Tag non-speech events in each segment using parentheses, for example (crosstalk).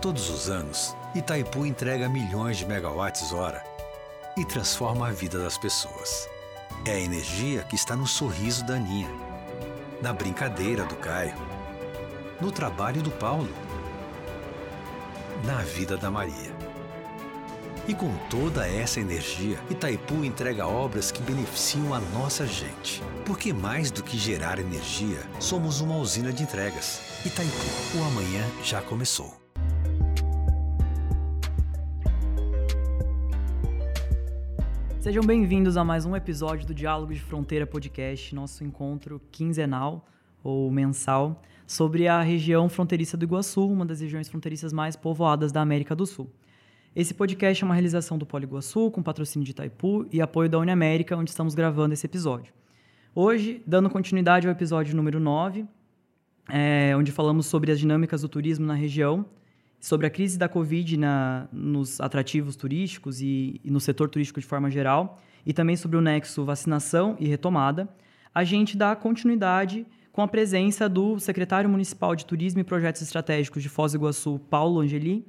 Todos os anos, Itaipu entrega milhões de megawatts-hora e transforma a vida das pessoas. É a energia que está no sorriso da Aninha, na brincadeira do Caio, no trabalho do Paulo, na vida da Maria. E com toda essa energia, Itaipu entrega obras que beneficiam a nossa gente. Porque mais do que gerar energia, somos uma usina de entregas. Itaipu, o amanhã já começou. Sejam bem-vindos a mais um episódio do Diálogo de Fronteira Podcast, nosso encontro quinzenal ou mensal sobre a região fronteiriça do Iguaçu, uma das regiões fronteiriças mais povoadas da América do Sul. Esse podcast é uma realização do Polo Iguaçu, com patrocínio de Itaipu e apoio da Uniamérica, onde estamos gravando esse episódio. Hoje, dando continuidade ao episódio número 9, é, onde falamos sobre as dinâmicas do turismo na região sobre a crise da Covid na, nos atrativos turísticos e, e, no setor turístico de forma geral, e também sobre o nexo vacinação e retomada, a gente dá continuidade com a presença do secretário municipal de Turismo e Projetos Estratégicos de Foz do Iguaçu, Paulo Angeli,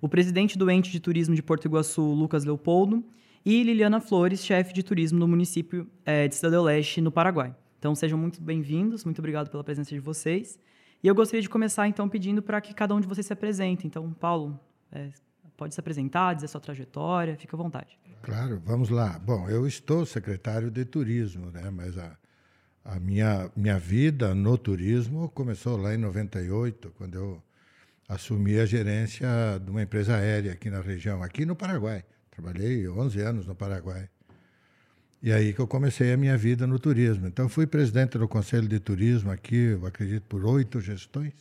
o presidente do ente de turismo de Porto Iguaçu, Lucas Leopoldo, e Liliana Flores, chefe de turismo do município é, de Cidade do Leste, no Paraguai. Então sejam muito bem-vindos, muito obrigado pela presença de vocês. E eu gostaria de começar, então, pedindo para que cada um de vocês se apresente. Então, Paulo, é, pode se apresentar, dizer sua trajetória, fica à vontade. Claro, vamos lá. Bom, eu estou secretário de turismo, né? mas a, a minha, minha vida no turismo começou lá em 98, quando eu assumi a gerência de uma empresa aérea aqui na região, aqui no Paraguai. Trabalhei 11 anos no Paraguai. E aí que eu comecei a minha vida no turismo. Então, fui presidente do Conselho de Turismo aqui, eu acredito, por oito gestões.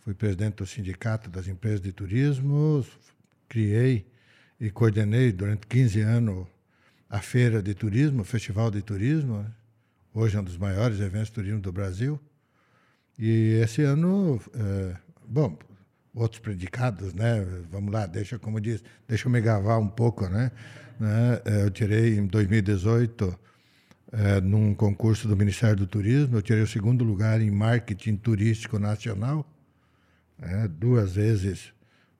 Fui presidente do Sindicato das Empresas de Turismo, criei e coordenei durante 15 anos a Feira de Turismo, o Festival de Turismo. Né? Hoje é um dos maiores eventos de turismo do Brasil. E esse ano, é, bom, outros predicados, né? Vamos lá, deixa, como diz, deixa eu me gavar um pouco, né? Né? É, eu tirei em 2018, é, num concurso do Ministério do Turismo, eu tirei o segundo lugar em marketing turístico nacional, é, duas vezes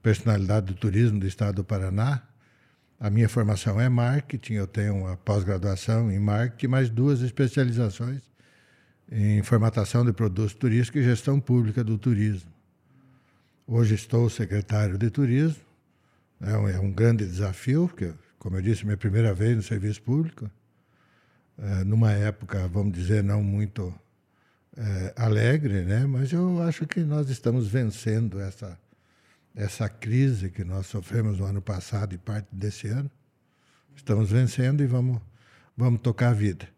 personalidade do turismo do Estado do Paraná. A minha formação é marketing, eu tenho uma pós-graduação em marketing, mais duas especializações em formatação de produtos turísticos e gestão pública do turismo. Hoje estou secretário de turismo, é um, é um grande desafio, porque como eu disse, minha primeira vez no serviço público, é, numa época, vamos dizer, não muito é, alegre, né? mas eu acho que nós estamos vencendo essa, essa crise que nós sofremos no ano passado e parte desse ano. Estamos vencendo e vamos, vamos tocar a vida.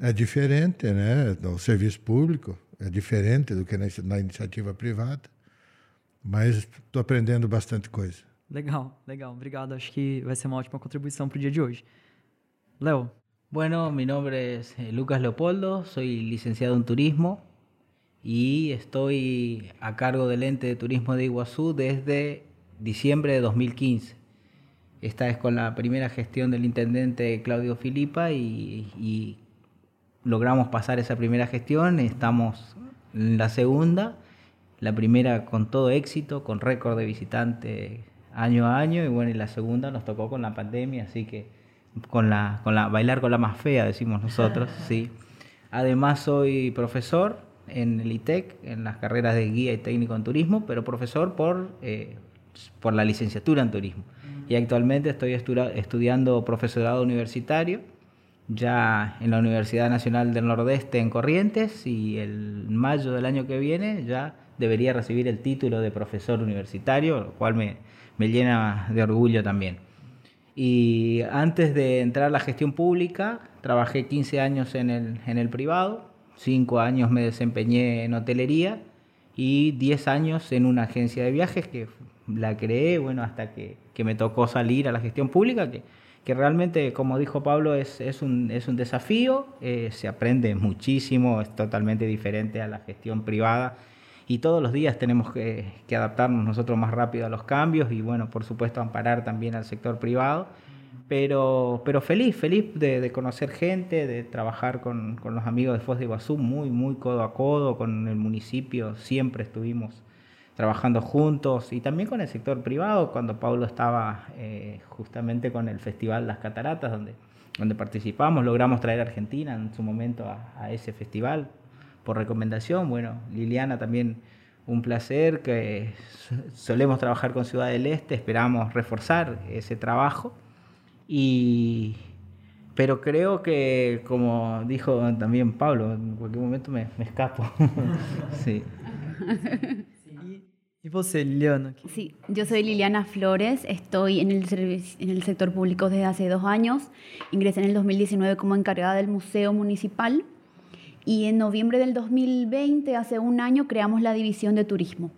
É diferente, né? No serviço público, é diferente do que na, na iniciativa privada, mas estou aprendendo bastante coisa. Legal, legal. Obrigado. Acho que vai ser uma ótima contribuição para o dia de hoje. Leo. Bueno, mi nombre es eh, Lucas Leopoldo, soy licenciado en turismo y estoy a cargo del ente de turismo de Iguazú desde diciembre de 2015. Esta es con la primera gestión del intendente Claudio Filipa y, y logramos pasar esa primera gestión. Estamos en la segunda, la primera con todo éxito, con récord de visitantes año a año y bueno, y la segunda nos tocó con la pandemia, así que con la, con la bailar con la más fea, decimos nosotros, (laughs) sí. Además soy profesor en el ITEC, en las carreras de guía y técnico en turismo, pero profesor por, eh, por la licenciatura en turismo. Y actualmente estoy estudiando profesorado universitario, ya en la Universidad Nacional del Nordeste en Corrientes, y el mayo del año que viene ya debería recibir el título de profesor universitario, lo cual me, me llena de orgullo también. Y antes de entrar a la gestión pública, trabajé 15 años en el, en el privado, 5 años me desempeñé en hotelería y 10 años en una agencia de viajes que la creé, bueno, hasta que, que me tocó salir a la gestión pública, que, que realmente, como dijo Pablo, es, es, un, es un desafío, eh, se aprende muchísimo, es totalmente diferente a la gestión privada y todos los días tenemos que, adaptarnos nosotros más rápido a los cambios y bueno, por supuesto amparar también al sector privado. Pero, pero feliz, feliz de, conocer gente, de trabajar con, los amigos de Foz de Iguazú, muy, muy codo a codo, con el municipio, siempre estuvimos trabajando juntos y también con el sector privado, cuando Pablo estaba eh, justamente con el Festival Las Cataratas, donde, donde participamos, logramos traer a Argentina en su momento a, ese festival por recomendación. Bueno, Liliana también un placer, que solemos trabajar con Ciudad del Este, esperamos reforzar ese trabajo. Y, pero creo que, como dijo también Pablo, en cualquier momento me, me escapo. (laughs) sí. ¿Y vos, Liliana? Sí, yo soy Liliana Flores, estoy en el, en el sector público desde hace dos años. Ingresé en el 2019 como encargada del Museo Municipal y en noviembre del 2020, hace un año, creamos la división de turismo.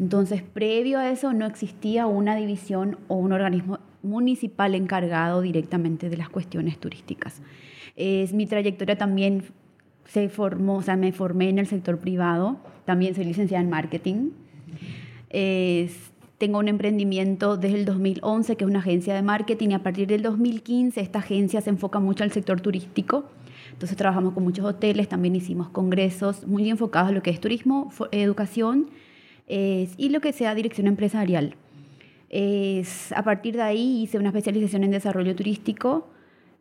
Entonces, previo a eso no existía una división o un organismo municipal encargado directamente de las cuestiones turísticas. Es, mi trayectoria también se formó, o sea, me formé en el sector privado, también soy licenciada en marketing tengo un emprendimiento desde el 2011 que es una agencia de marketing y a partir del 2015 esta agencia se enfoca mucho al sector turístico. Entonces trabajamos con muchos hoteles, también hicimos congresos muy enfocados a lo que es turismo, educación y lo que sea dirección empresarial. Es, a partir de ahí hice una especialización en desarrollo turístico,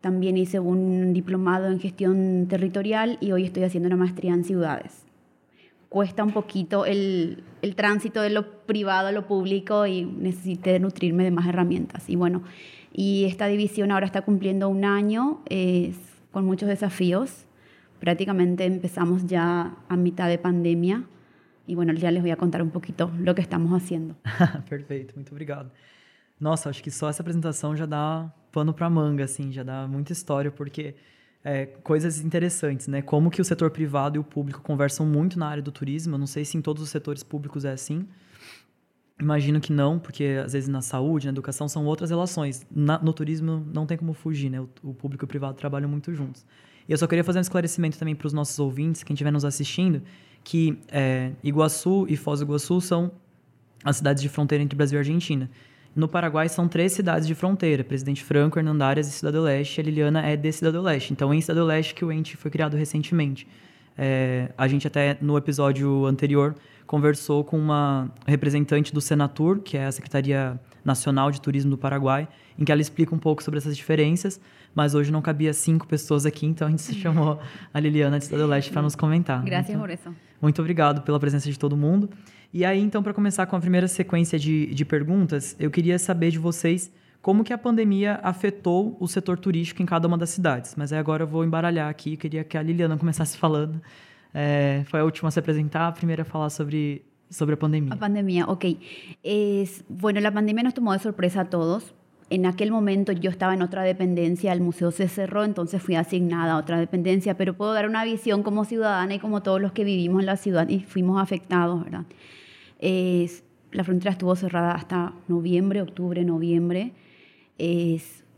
también hice un diplomado en gestión territorial y hoy estoy haciendo una maestría en ciudades cuesta un poquito el, el, tránsito de lo privado a lo público y necesité nutrirme de más herramientas. Y bueno, y esta división ahora está cumpliendo un año es, con muchos desafíos. Prácticamente empezamos ya a mitad de pandemia. E bueno, já les voy a contar um pouquinho lo que estamos haciendo. (laughs) Perfeito, muito obrigado. Nossa, acho que só essa apresentação já dá pano para manga, assim, já dá muita história, porque é, coisas interessantes, né? Como que o setor privado e o público conversam muito na área do turismo. Eu não sei se em todos os setores públicos é assim. Imagino que não, porque às vezes na saúde, na educação são outras relações. Na, no turismo não tem como fugir, né? O, o, público e o privado trabalham muito juntos. E eu só queria fazer um esclarecimento também para os nossos ouvintes, quem estiver nos assistindo, que é, Iguaçu e Foz do Iguaçu são as cidades de fronteira entre Brasil e Argentina. No Paraguai são três cidades de fronteira: Presidente Franco, Hernandárias e Cidade do Leste. A Liliana é de Cidade do Leste. Então, é em Cidade do Leste que o ente foi criado recentemente. É, a gente até no episódio anterior conversou com uma representante do Senatur, que é a Secretaria Nacional de Turismo do Paraguai, em que ela explica um pouco sobre essas diferenças. Mas hoje não cabia cinco pessoas aqui, então a gente se chamou a Liliana de Cidade do Leste para nos comentar. Graças, então, Muito obrigado pela presença de todo mundo. E aí, então, para começar com a primeira sequência de, de perguntas, eu queria saber de vocês como que a pandemia afetou o setor turístico em cada uma das cidades. Mas aí agora eu vou embaralhar aqui, queria que a Liliana começasse falando. É, foi a última a se apresentar, a primeira a falar sobre, sobre a pandemia. A pandemia, ok. Es, bueno, la pandemia nos tomó de sorpresa a todos. En aquel momento yo estaba en otra dependencia, el museo se cerró, entonces fui asignada a otra dependencia, pero puedo dar una visión como ciudadana y como todos los que vivimos en la ciudad y fuimos afectados, ¿verdad? la frontera estuvo cerrada hasta noviembre, octubre, noviembre.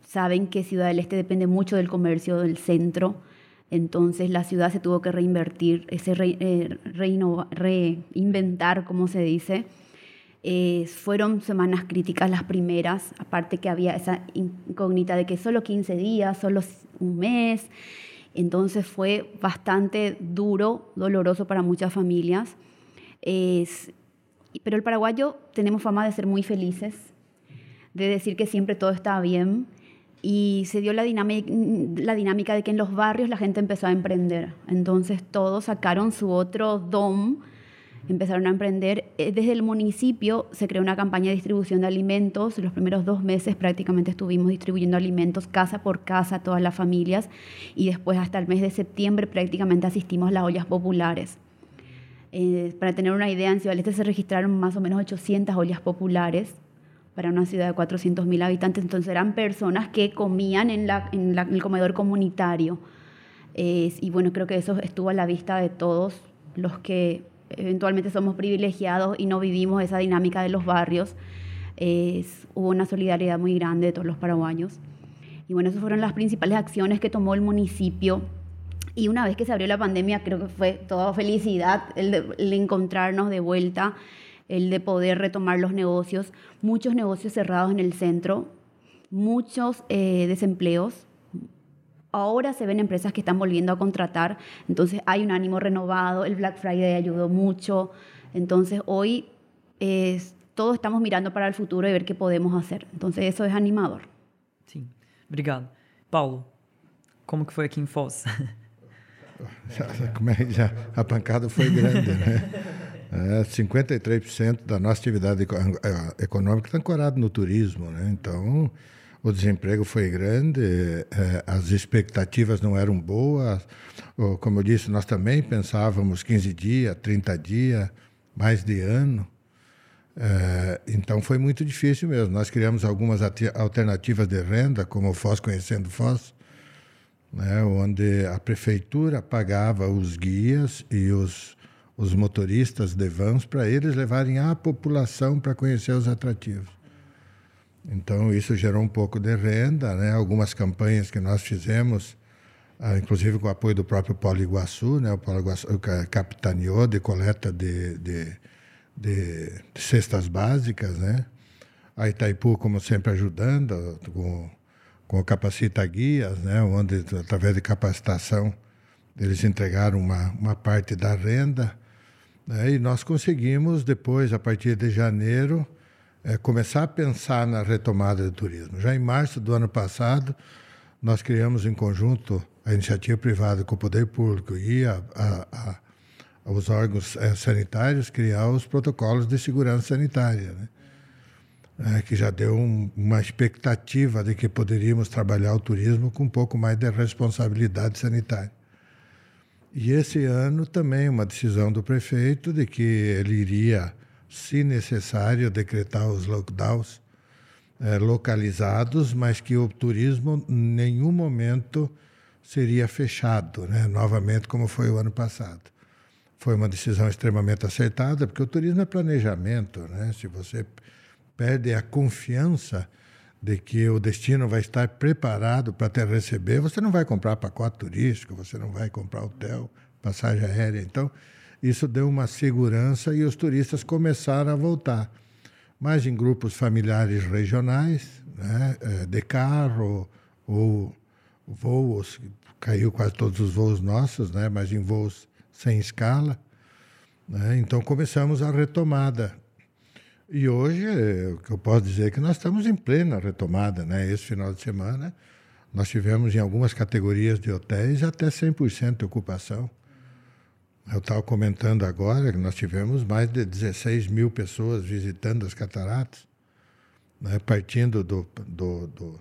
saben que Ciudad del Este depende mucho del comercio del centro, entonces la ciudad se tuvo que reinvertir, ese eh, reinventar, como se dice. fueron semanas críticas las primeras, aparte que había esa incógnita de que solo 15 días, solo un mes. Entonces fue bastante duro, doloroso para muchas familias. Pero el paraguayo tenemos fama de ser muy felices, de decir que siempre todo estaba bien. Y se dio la dinámica, de que en los barrios la gente empezó a emprender. Entonces todos sacaron su otro DOM, empezaron a emprender. Eh, desde el municipio se creó una campaña de distribución de alimentos. Los primeros dos meses prácticamente estuvimos distribuyendo alimentos casa por casa a todas las familias. Y después hasta el mes de septiembre prácticamente asistimos a las ollas populares. Eh, para tener una idea, en Ciudad Este se registraron más o menos 800 ollas populares para una ciudad de 400.000 habitantes. Entonces eran personas que comían en, el comedor comunitario. y bueno, creo que eso estuvo a la vista de todos los que eventualmente somos privilegiados y no vivimos esa dinámica de los barrios. hubo una solidaridad muy grande de todos los paraguayos. Y bueno, esas fueron las principales acciones que tomó el municipio y una vez que se abrió la pandemia, creo que fue toda felicidad el encontrarnos de vuelta, el de poder retomar los negocios. Muchos negocios cerrados en el centro, muchos eh, desempleos. Ahora se ven empresas que están volviendo a contratar, entonces hay un ánimo renovado, el Black Friday ayudó mucho. Entonces hoy es, todos estamos mirando para el futuro y ver qué podemos hacer. Entonces eso es animador. Sim, obrigado. Paulo, como que foi aqui em Foz? Como é, já, a pancada foi grande, né? (laughs) É, 53% da nossa atividade é, econômica está ancorada no turismo, né? Então, o desemprego foi grande, é, as expectativas não eram boas. Como eu disse, nós também pensávamos 15 dias, 30 dias, mais de ano. É, então foi muito difícil mesmo. Nós criamos algumas alternativas de renda, como o Foz Conhecendo Foz, né, onde a prefeitura pagava os guias e os, os motoristas de vans para eles levarem a população para conhecer os atrativos. Então isso gerou um pouco de renda, né? Algumas campanhas que nós fizemos, ah, inclusive com o apoio do próprio Polo Iguaçu, né? O Polo Iguaçu capitaneou de coleta de, de, de, de cestas básicas, né? A Itaipu, como sempre, ajudando com com o Capacita Guias, né, onde, através de capacitação, eles entregaram uma, uma parte da renda. Né, e nós conseguimos, depois, a partir de janeiro, é, começar a pensar na retomada do turismo. Já em março do ano passado, nós criamos em conjunto a iniciativa privada com o poder público e a, a, a, os órgãos é, sanitários criar os protocolos de segurança sanitária. Né? é, que já deu um, uma expectativa de que poderíamos trabalhar o turismo com um pouco mais de responsabilidade sanitária. E esse ano também uma decisão do prefeito de que ele iria, se necessário, decretar os lockdowns é, localizados, mas que o turismo em nenhum momento seria fechado, né? novamente como foi o ano passado. Foi uma decisão extremamente acertada, porque o turismo é planejamento. Né? Se você perde a confiança de que o destino vai estar preparado para te receber, você não vai comprar pacote turístico, você não vai comprar hotel, passagem aérea. Então, isso deu uma segurança e os turistas começaram a voltar. Mas em grupos familiares regionais, né, é, de carro ou voos, caiu quase todos os voos nossos, né, mas em voos sem escala. Né, então começamos a retomada e hoje, o que eu posso dizer é que nós estamos em plena retomada. Né? Esse final de semana, nós tivemos em algumas categorias de hotéis até 100% de ocupação. Eu estava comentando agora que nós tivemos mais de 16 mil pessoas visitando as cataratas, né? partindo do, do, do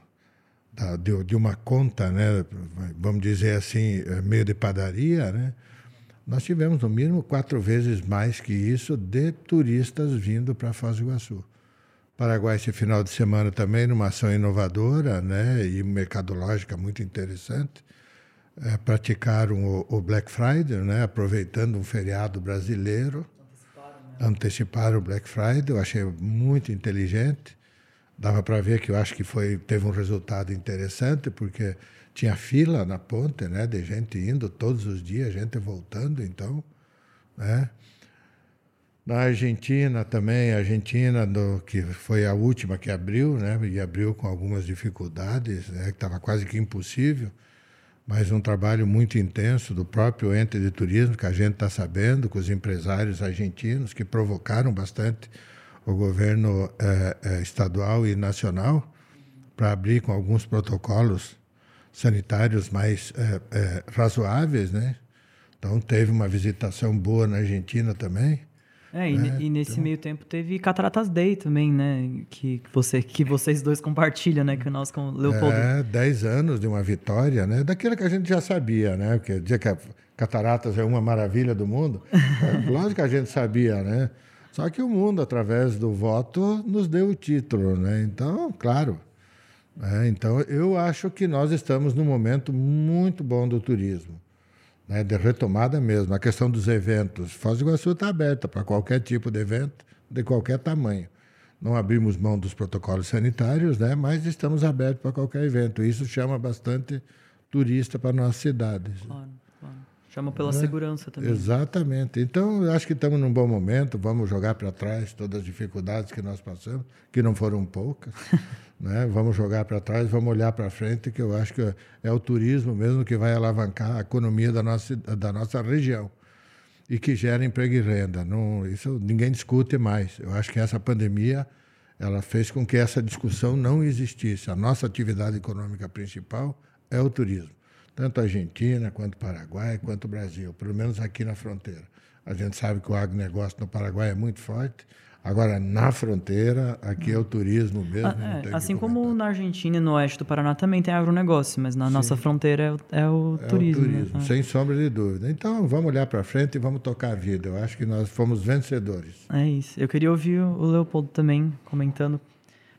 da, de, de, uma conta, né? vamos dizer assim, é, meio de padaria, né? Nós tivemos, no mínimo, quatro vezes mais que isso de turistas vindo para Foz do Iguaçu. Paraguai, esse final de semana também, numa ação inovadora né, e mercadológica muito interessante, é, praticaram o, o, Black Friday, né, aproveitando um feriado brasileiro. Anteciparam, né? anteciparam o Black Friday, eu achei muito inteligente. Dava para ver que eu acho que foi, teve um resultado interessante, porque tinha fila na ponte, né, de gente indo todos os dias, gente voltando, então, né? Na Argentina também, a Argentina, do, que foi a última que abriu, né, e abriu com algumas dificuldades, né, que estava quase que impossível, mas um trabalho muito intenso do próprio ente de turismo, que a gente está sabendo, com os empresários argentinos, que provocaram bastante o governo eh, eh, estadual e nacional para abrir com alguns protocolos sanitários mais é, é, razoáveis, né? Então teve uma visitação boa na Argentina também. É, e, né? e nesse então... meio tempo teve Cataratas Day também, né? Que, você, que vocês dois compartilham, né? Que nós com o Leopoldo. É, 10 anos de uma vitória, né? Daquilo que a gente já sabia, né? Porque dizer que a Cataratas é uma maravilha do mundo, é, (laughs) lógico que a gente sabia, né? Só que o mundo, através do voto, nos deu o título, né? Então, claro, é, então, eu acho que nós estamos num momento muito bom do turismo, né, de retomada mesmo. A questão dos eventos. Foz do Iguaçu está aberta para qualquer tipo de evento, de qualquer tamanho. Não abrimos mão dos protocolos sanitários, né, mas estamos abertos para qualquer evento. Isso chama bastante turista para nossas cidades. Claro. Chama pela é, segurança também. Exatamente. Então, acho que estamos num bom momento. Vamos jogar para trás todas as dificuldades que nós passamos, que não foram poucas. (laughs) Né? Vamos jogar para trás, vamos olhar para frente, que eu acho que é o turismo mesmo que vai alavancar a economia da nossa, da nossa região. e que gera emprego e renda. Não, isso ninguém discute mais. Eu acho que essa pandemia ela fez com que essa discussão não existisse. A nossa atividade econômica principal é o turismo, tanto a Argentina, quanto o Paraguai, quanto o Brasil, pelo menos aqui na fronteira. A gente sabe que o agronegócio no Paraguai é muito forte, Agora, na fronteira, aqui é o turismo mesmo. Ah, é, assim como na Argentina e no oeste do Paraná também tem agronegócio, mas na Sim. nossa fronteira é o, é o é turismo. O turismo né? sem sombra de dúvida. Então, vamos olhar para frente e vamos tocar a vida. Eu acho que nós fomos vencedores. É isso. Eu queria ouvir o Leopoldo também comentando,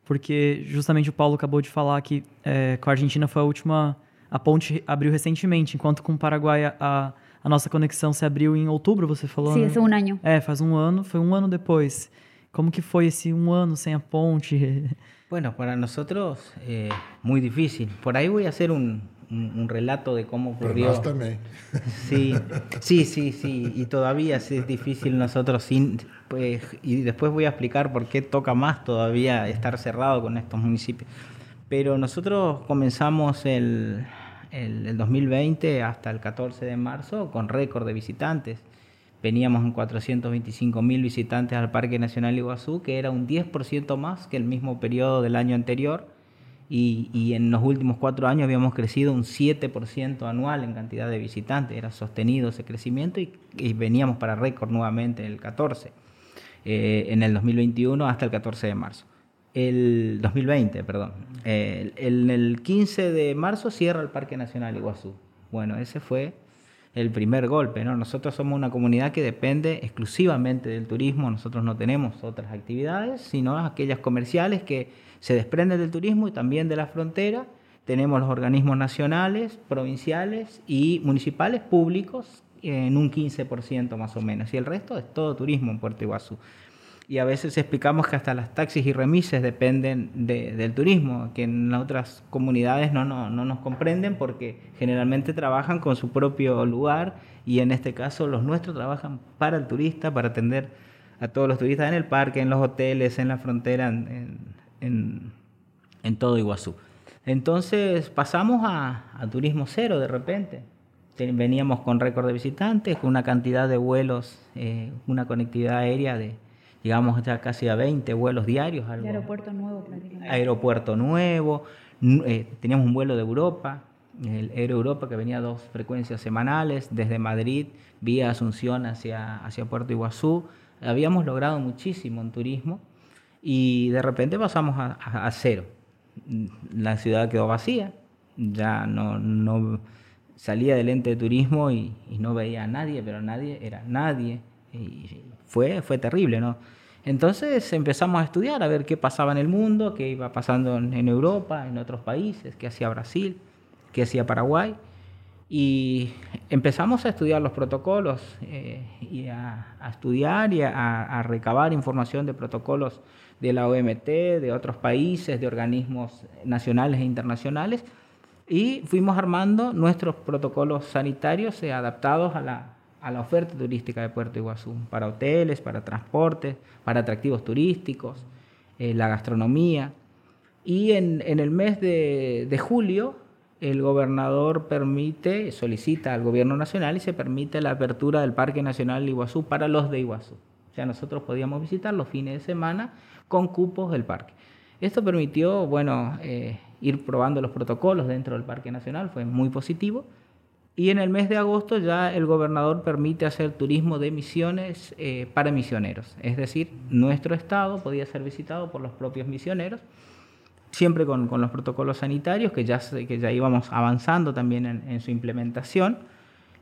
porque justamente o Paulo acabou de falar que é, com a Argentina foi a última. A ponte abriu recentemente, enquanto com o Paraguai a, a nossa conexão se abriu em outubro, você falou? Sim, né? faz um ano. É, faz um ano, foi um ano depois. ¿Cómo que fue ese un año sin a ponte? (laughs) Bueno, para nosotros eh, muy difícil. Por ahí voy a hacer un, un, relato de cómo ocurrió. también. (laughs) Sí, sí, sí, sí. Y todavía es difícil nosotros sin... Pues, y después voy a explicar por qué toca más todavía estar cerrado con estos municipios. Pero nosotros comenzamos el, el, el 2020 hasta el 14 de marzo con récord de visitantes veníamos en 425 mil visitantes al Parque Nacional Iguazú, que era un 10% más que el mismo periodo del año anterior. Y, en los últimos cuatro años habíamos crecido un 7% anual en cantidad de visitantes. Era sostenido ese crecimiento y, veníamos para récord nuevamente en el 14, eh, en el 2021 hasta el 14 de marzo. El 2020, perdón. en el 15 de marzo cierra el Parque Nacional Iguazú. Bueno, ese fue el primer golpe. ¿no? Nosotros somos una comunidad que depende exclusivamente del turismo, nosotros no tenemos otras actividades, sino aquellas comerciales que se desprenden del turismo y también de la frontera. Tenemos los organismos nacionales, provinciales y municipales públicos en un 15% más o menos, y el resto es todo turismo en Puerto Iguazú y a veces explicamos que hasta las taxis y remises dependen del turismo, que en otras comunidades no, no, no, nos comprenden porque generalmente trabajan con su propio lugar y en este caso los nuestros trabajan para el turista, para atender a todos los turistas en el parque, en los hoteles, en la frontera, en, en, en todo Iguazú. Entonces pasamos a, a turismo cero de repente veníamos con récord de visitantes, con una cantidad de vuelos, eh, una conectividad aérea de llegamos ya casi a 20 vuelos diarios. aeropuerto nuevo, Aeropuerto nuevo, eh, teníamos un vuelo de Europa, el Aero Europa que venía a dos frecuencias semanales, desde Madrid vía Asunción hacia, hacia Puerto Iguazú. Habíamos logrado muchísimo en turismo y de repente pasamos a, cero. La ciudad quedó vacía, ya no, no salía del ente de turismo y, y, no veía a nadie, pero nadie era nadie. Y fue, fue terrible, ¿no? Entonces empezamos a estudiar, a ver qué pasaba en el mundo, qué iba pasando en, Europa, en otros países, qué hacía Brasil, qué hacía Paraguay. Y empezamos a estudiar los protocolos eh, y a, estudiar y a, recabar información de protocolos de la OMT, de otros países, de organismos nacionales e internacionales. Y fuimos armando nuestros protocolos sanitarios eh, adaptados a la, a la oferta turística de Puerto Iguazú, para hoteles, para transportes, para atractivos turísticos, eh, la gastronomía. Y en, el mes de, julio, el gobernador permite, solicita al gobierno nacional y se permite la apertura del Parque Nacional de Iguazú para los de Iguazú. O sea, nosotros podíamos visitar los fines de semana con cupos del parque. Esto permitió, bueno, eh, ir probando los protocolos dentro del Parque Nacional, fue muy positivo. Y en el mes de agosto ya el gobernador permite hacer turismo de misiones eh, para misioneros. Es decir, nuestro estado podía ser visitado por los propios misioneros, siempre con, los protocolos sanitarios, que ya, que ya íbamos avanzando también en, su implementación.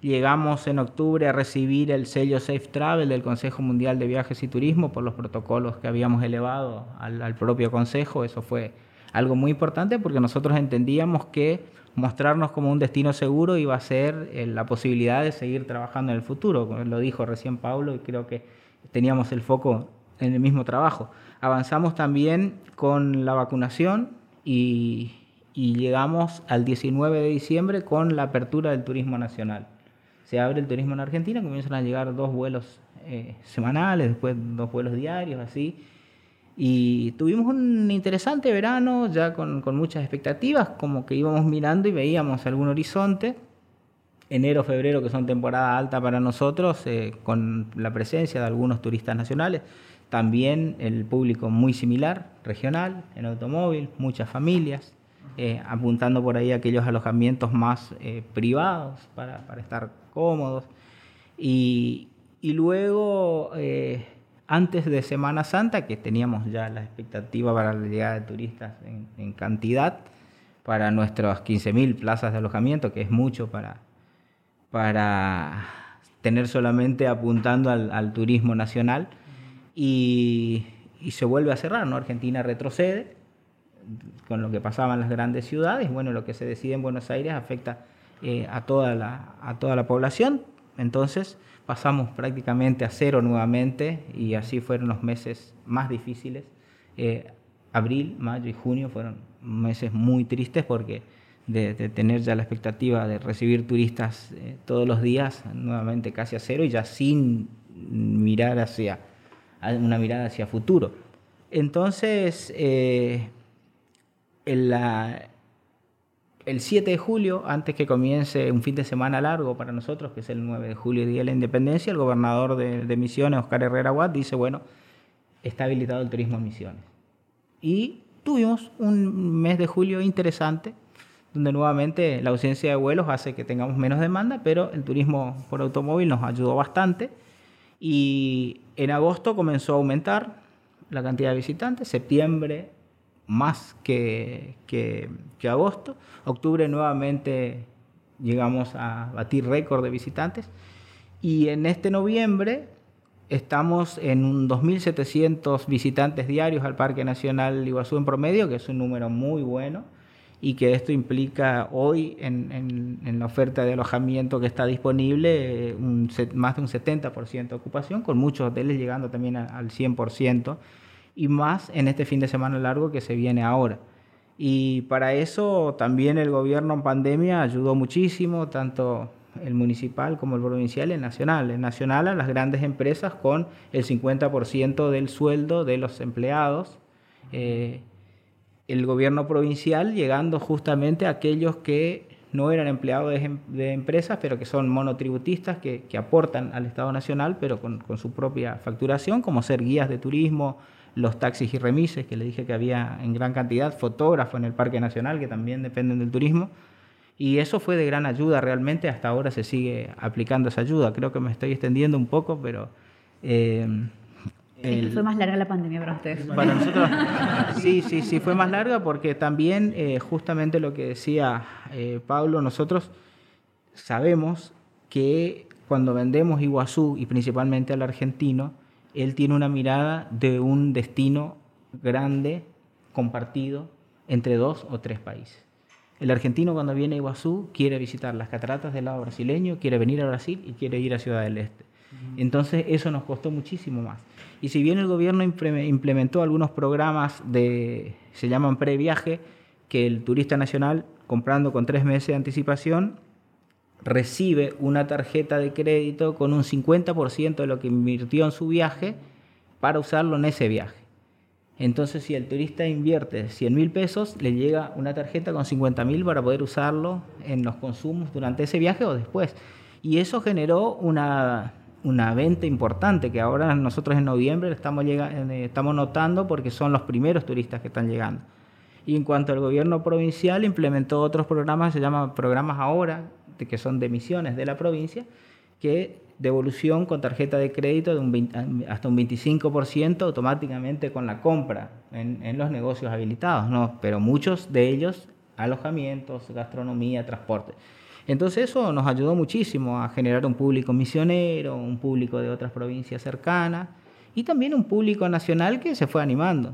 Llegamos en octubre a recibir el sello Safe Travel del Consejo Mundial de Viajes y Turismo por los protocolos que habíamos elevado al propio Consejo. Eso fue algo muy importante porque nosotros entendíamos que mostrarnos como un destino seguro iba a ser eh, la posibilidad de seguir trabajando en el futuro. Lo dijo recién Pablo y creo que teníamos el foco en el mismo trabajo. Avanzamos también con la vacunación y, llegamos al 19 de diciembre con la apertura del turismo nacional. Se abre el turismo en Argentina, comienzan a llegar dos vuelos eh, semanales, después dos vuelos diarios, así y tuvimos un interesante verano, ya con, con, muchas expectativas, como que íbamos mirando y veíamos algún horizonte. enero, febrero, que son temporada alta para nosotros, eh, con la presencia de algunos turistas nacionales. También el público muy similar, regional, en automóvil, muchas familias, eh, apuntando por ahí aquellos alojamientos más eh, privados para, para, estar cómodos. Y, y luego, antes de Semana Santa, que teníamos ya la expectativa para la llegada de turistas en, en cantidad, para nuestras 15.000 plazas de alojamiento, que es mucho para, para tener solamente apuntando al, turismo nacional y, se vuelve a cerrar, ¿no? Argentina retrocede con lo que pasaba en las grandes ciudades, bueno, lo que se decide en Buenos Aires afecta eh, a, toda la, a toda la población, entonces pasamos prácticamente a cero nuevamente y así fueron los meses más difíciles. Eh, abril, mayo y junio fueron meses muy tristes porque de, tener ya la expectativa de recibir turistas eh, todos los días, nuevamente casi a cero y ya sin mirar hacia una mirada hacia futuro. Entonces, eh, el 7 de julio, antes que comience un fin de semana largo para nosotros, que es el 9 de julio, Día de la Independencia, el gobernador de, Misiones, Oscar Herrera Watt, dice, bueno, está habilitado el turismo en Misiones. Y tuvimos un mes de julio interesante, donde nuevamente la ausencia de vuelos hace que tengamos menos demanda, pero el turismo por automóvil nos ayudó bastante. Y en agosto comenzó a aumentar la cantidad de visitantes, septiembre más que, que, agosto, octubre nuevamente llegamos a batir récord de visitantes. Y en este noviembre estamos en un 2.700 visitantes diarios al Parque Nacional Iguazú en promedio, que es un número muy bueno y que esto implica hoy en, la oferta de alojamiento que está disponible eh, un, más de un 70% de ocupación, con muchos hoteles llegando también al 100% y más en este fin de semana largo que se viene ahora. Y para eso también el gobierno en pandemia ayudó muchísimo, tanto el municipal como el provincial el nacional. El nacional a las grandes empresas con el 50% del sueldo de los empleados. Eh, el gobierno provincial llegando justamente a aquellos que no eran empleados de, empresas, pero que son monotributistas, que, aportan al Estado Nacional, pero con, su propia facturación, como ser guías de turismo, los taxis y remises, que le dije que había en gran cantidad, fotógrafos en el Parque Nacional, que también dependen del turismo. Y eso fue de gran ayuda, realmente hasta ahora se sigue aplicando esa ayuda. Creo que me estoy extendiendo un poco, pero... Eh, fue más larga la pandemia para ustedes. (laughs) Para nosotros, sí, sí, sí, fue más larga porque también, eh, justamente lo que decía eh, Pablo, nosotros sabemos que cuando vendemos Iguazú y principalmente al argentino, él tiene una mirada de un destino grande, compartido entre dos o tres países. El argentino cuando viene a Iguazú quiere visitar las cataratas del lado brasileño, quiere venir a Brasil y quiere ir a Ciudad del Este. Entonces eso nos costó muchísimo más. Y si bien el gobierno implementó algunos programas de, se llaman previaje, que el turista nacional, comprando con tres meses de anticipación, recibe una tarjeta de crédito con un 50% de lo que invirtió en su viaje para usarlo en ese viaje. Entonces, si el turista invierte 100 mil pesos, le llega una tarjeta con 50 mil para poder usarlo en los consumos durante ese viaje o después. Y eso generó una, una venta importante que ahora nosotros en noviembre estamos, eh, estamos notando porque son los primeros turistas que están llegando. Y en cuanto al gobierno provincial, implementó otros programas, se llaman programas ahora, que son de misiones de la provincia, que devolución con tarjeta de crédito de un hasta un 25% automáticamente con la compra en, en, los negocios habilitados, ¿no? pero muchos de ellos alojamientos, gastronomía, transporte. Entonces eso nos ayudó muchísimo a generar un público misionero, un público de otras provincias cercanas y también un público nacional que se fue animando.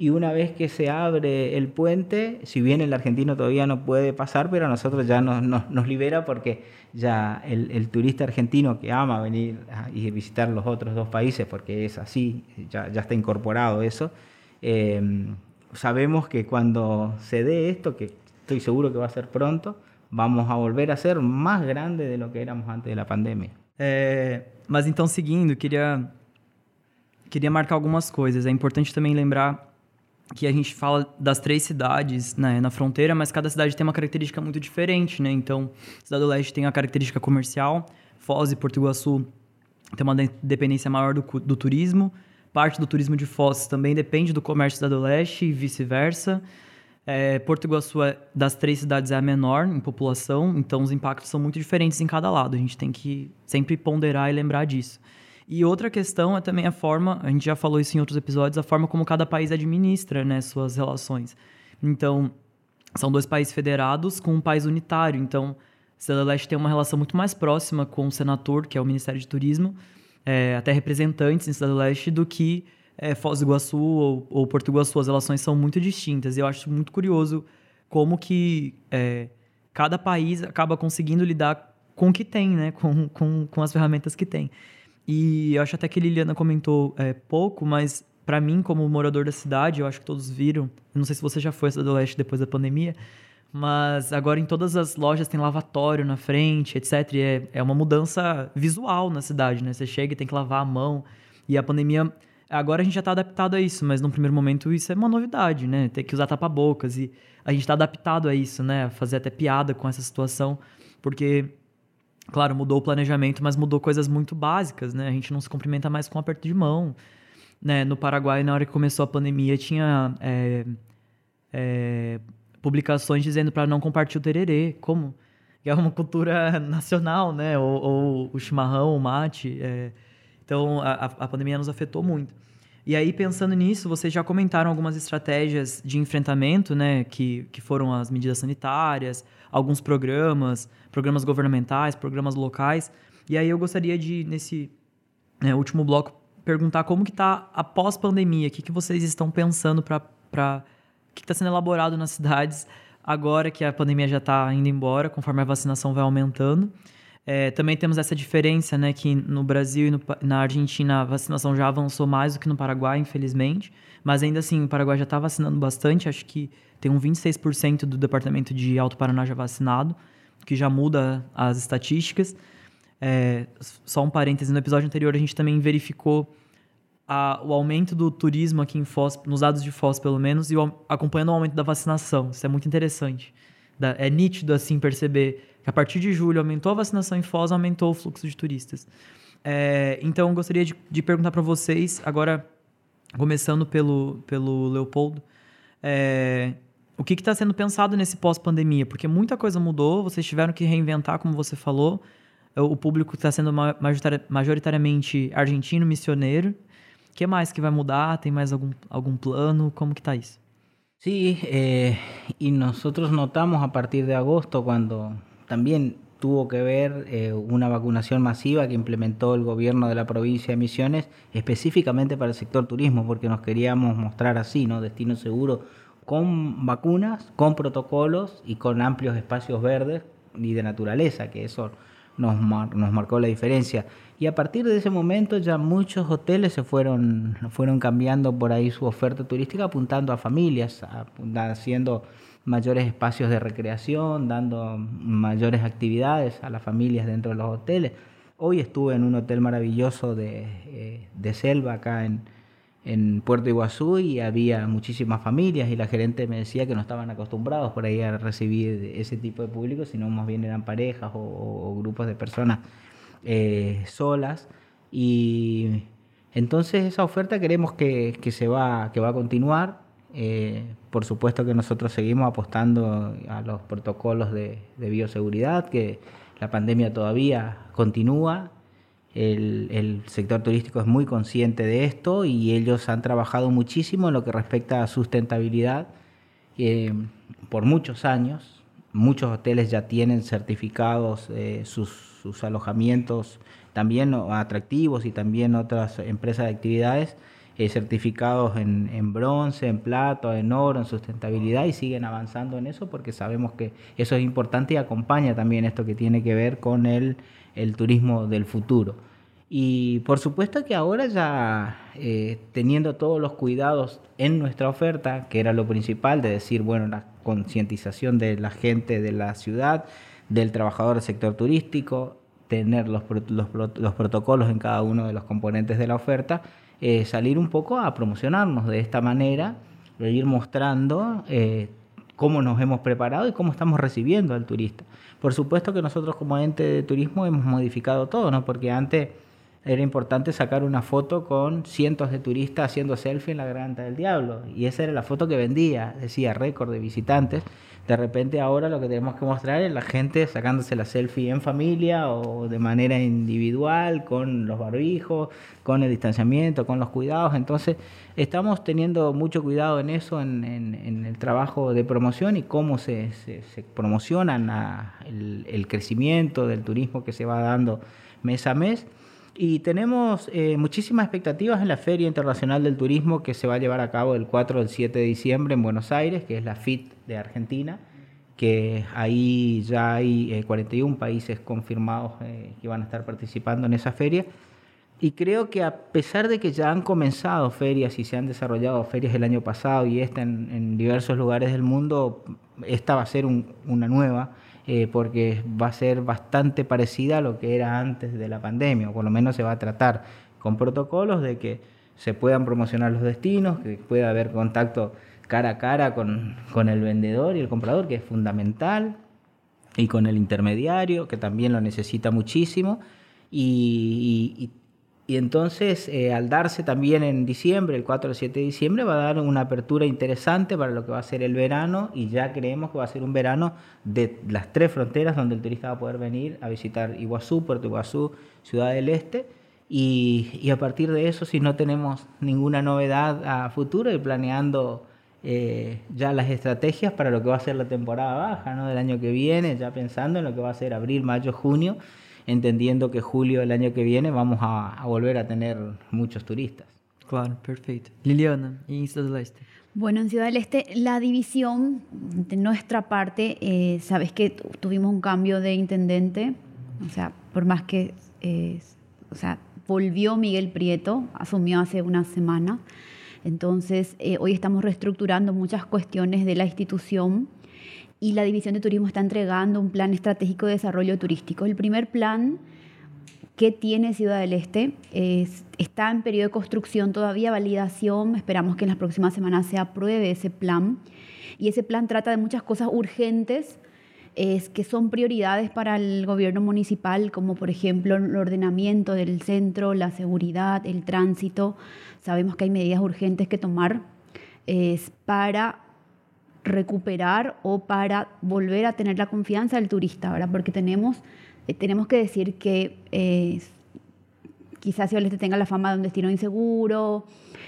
Y una vez que se abre el puente, si bien el argentino todavía no puede pasar, pero a nosotros ya nos, nos, libera porque ya el, turista argentino que ama venir y visitar los otros dos países, porque es así, ya, ya está incorporado eso, eh, sabemos que cuando se dé esto, que estoy seguro que va a ser pronto, vamos a volver a ser más grande de lo que éramos antes de la pandemia. É, mas então, seguindo, queria, queria marcar algumas coisas. É importante também lembrar que a gente fala das três cidades né, na fronteira, mas cada cidade tem uma característica muito diferente, né? Então, Cidade do Leste tem a característica comercial, Foz e Porto Iguaçu tem uma dependência maior do, do turismo, parte do turismo de Foz também depende do comércio da do Leste e vice-versa. É, Porto Iguaçu, é, das três cidades, é a menor em população, então os impactos são muito diferentes em cada lado. A gente tem que sempre ponderar e lembrar disso. E outra questão é também a forma, a gente já falou isso em outros episódios, a forma como cada país administra né, suas relações. Então, são dois países federados com um país unitário. Então, Cidade Leste tem uma relação muito mais próxima com o Senator, que é o Ministério de Turismo, é, até representantes em Cidade Leste, do que é, Foz do Iguaçu ou, ou Porto Iguaçu. As relações são muito distintas. E eu acho muito curioso como que é, cada país acaba conseguindo lidar com o que tem, né? Com, com, com as ferramentas que tem. E eu acho até que Liliana comentou é, pouco, mas para mim, como morador da cidade, eu acho que todos viram. Não sei se você já foi a Cidade do Leste depois da pandemia, mas agora em todas as lojas tem lavatório na frente, etc. E é, é uma mudança visual na cidade, né? Você chega e tem que lavar a mão. E a pandemia. Agora a gente já está adaptado a isso, mas no primeiro momento isso é uma novidade, né? Ter que usar tapa-bocas. E a gente está adaptado a isso, né? Fazer até piada com essa situação, porque Claro, mudou o planejamento, mas mudou coisas muito básicas, né? A gente não se cumprimenta mais com um aperto de mão. Né? No Paraguai, na hora que começou a pandemia, tinha é, é, publicações dizendo para não compartilhar o tererê. Como? Que é uma cultura (laughs) nacional, né? Ou, ou o chimarrão, o mate. É... Então, a, a pandemia nos afetou muito. E aí, pensando nisso, vocês já comentaram algumas estratégias de enfrentamento, né? Que, que foram as medidas sanitárias, alguns programas, programas governamentais, programas locais. E aí eu gostaria de, nesse né, último bloco, perguntar como que está após pandemia, o que, que vocês estão pensando para... O que está sendo elaborado nas (laughs) cidades agora que a pandemia já está indo embora, conforme a vacinação vai aumentando. É, também temos essa diferença, né, que no Brasil e no, na Argentina a vacinação já avançou mais do que no Paraguai, infelizmente. Mas ainda assim, o Paraguai já está vacinando bastante. Acho que tem um 26% do departamento de Alto Paraná já vacinado, que já muda as estatísticas. É, só um parêntese, no episódio anterior a gente também verificou a, o aumento do turismo aqui em Foz, nos dados de Foz pelo menos, e o, acompanhando o aumento da vacinação. Isso é muito interessante. Da, é nítido assim perceber a partir de julho aumentou a vacinação em Foz, aumentou o fluxo de turistas. É, então, gostaria de, de perguntar para vocês, agora começando pelo, pelo Leopoldo, é, o que está sendo pensado nesse pós-pandemia? Porque muita coisa mudou, vocês tiveram que reinventar, como você falou. O público está sendo majoritariamente argentino, missioneiro. O que mais que vai mudar? Tem mais algum, algum plano? Como que está isso? Sí, eh, y nosotros notamos a partir de agosto, cuando también tuvo que ver eh, una vacunación masiva que implementó el gobierno de la provincia de Misiones específicamente para el sector turismo, porque nos queríamos mostrar así, ¿no? Destino seguro con vacunas, con protocolos y con amplios espacios verdes y de naturaleza, que eso nos, nos marcó la diferencia. Y a partir de ese momento ya muchos hoteles se fueron, fueron cambiando por ahí su oferta turística apuntando a familias, haciendo mayores espacios de recreación, dando mayores actividades a las familias dentro de los hoteles. Hoy estuve en un hotel maravilloso de, eh, de selva acá en, en Puerto Iguazú y había muchísimas familias y la gerente me decía que no estaban acostumbrados por ahí a recibir ese tipo de público, sino más bien eran parejas o, grupos de personas eh, solas. Y entonces esa oferta queremos que, que, se va, que va a continuar. Eh, por supuesto que nosotros seguimos apostando a los protocolos de, bioseguridad, que la pandemia todavía continúa el, sector turístico es muy consciente de esto y ellos han trabajado muchísimo en lo que respecta a sustentabilidad eh, por muchos años. Muchos hoteles ya tienen certificados eh, sus, alojamientos también atractivos y también otras empresas de actividades eh, certificados en, bronce, en plata, en oro, en sustentabilidad y siguen avanzando en eso porque sabemos que eso es importante y acompaña también esto que tiene que ver con el, turismo del futuro. Y por supuesto que ahora ya eh, teniendo todos los cuidados en nuestra oferta, que era lo principal de decir, bueno, la concientización de la gente de la ciudad, del trabajador del sector turístico, tener los, los, protocolos en cada uno de los componentes de la oferta, eh, salir un poco a promocionarnos de esta manera de ir mostrando eh, cómo nos hemos preparado y cómo estamos recibiendo al turista. Por supuesto que nosotros como ente de turismo hemos modificado todo, ¿no? Porque antes era importante sacar una foto con cientos de turistas haciendo selfie en la Garganta del Diablo. Y esa era la foto que vendía, decía récord de visitantes. De repente ahora lo que tenemos que mostrar es la gente sacándose la selfie en familia o de manera individual, con los barbijos, con el distanciamiento, con los cuidados. Entonces estamos teniendo mucho cuidado en eso, en, el trabajo de promoción y cómo se, se, promocionan el, el crecimiento del turismo que se va dando mes a mes. Y tenemos eh, muchísimas expectativas en la Feria Internacional del Turismo que se va a llevar a cabo del 4 al 7 de diciembre en Buenos Aires, que es la FIT de Argentina, que ahí ya hay 41 eh, países confirmados eh, que van a estar participando en esa feria. Y creo que a pesar de que ya han comenzado ferias y se han desarrollado ferias el año pasado y esta en, diversos lugares del mundo, esta va a ser una nueva eh, porque va a ser bastante parecida a lo que era antes de la pandemia, o por lo menos se va a tratar con protocolos de que se puedan promocionar los destinos, que pueda haber contacto cara a cara con, con el vendedor y el comprador, que es fundamental, y con el intermediario, que también lo necesita muchísimo, entonces, eh, al darse también en diciembre, el 4 o 7 de diciembre, va a dar una apertura interesante para lo que va a ser el verano y ya creemos que va a ser un verano de las tres fronteras donde el turista va a poder venir a visitar Iguazú, Puerto Iguazú, Ciudad del Este. Y, y a partir de eso, si no tenemos ninguna novedad a futuro y planeando eh, ya las estrategias para lo que va a ser la temporada baja ¿no? del año que viene, ya pensando en lo que va a ser abril, mayo, junio entendiendo que julio del año que viene vamos a, volver a tener muchos turistas. Claro, perfecto. Liliana, ¿y en Ciudad del Este? Bueno, en Ciudad del Este la división de nuestra parte, eh, sabes que tuvimos un cambio de intendente, o sea, por más que, eh, o sea, volvió Miguel Prieto, asumió hace una semana. Entonces, eh, hoy estamos reestructurando muchas cuestiones de la institución y la División de Turismo está entregando un plan estratégico de desarrollo turístico. El primer plan que tiene Ciudad del Este está en periodo de construcción todavía, validación. Esperamos que en las próximas semanas se apruebe ese plan. Y ese plan trata de muchas cosas urgentes es, que son prioridades para el gobierno municipal, como por ejemplo el ordenamiento del centro, la seguridad, el tránsito. Sabemos que hay medidas urgentes que tomar es, para recuperar o para volver a tener la confianza del turista, ¿verdad? Porque tenemos, eh, tenemos que decir que eh, quizás si tenga la fama de un destino inseguro,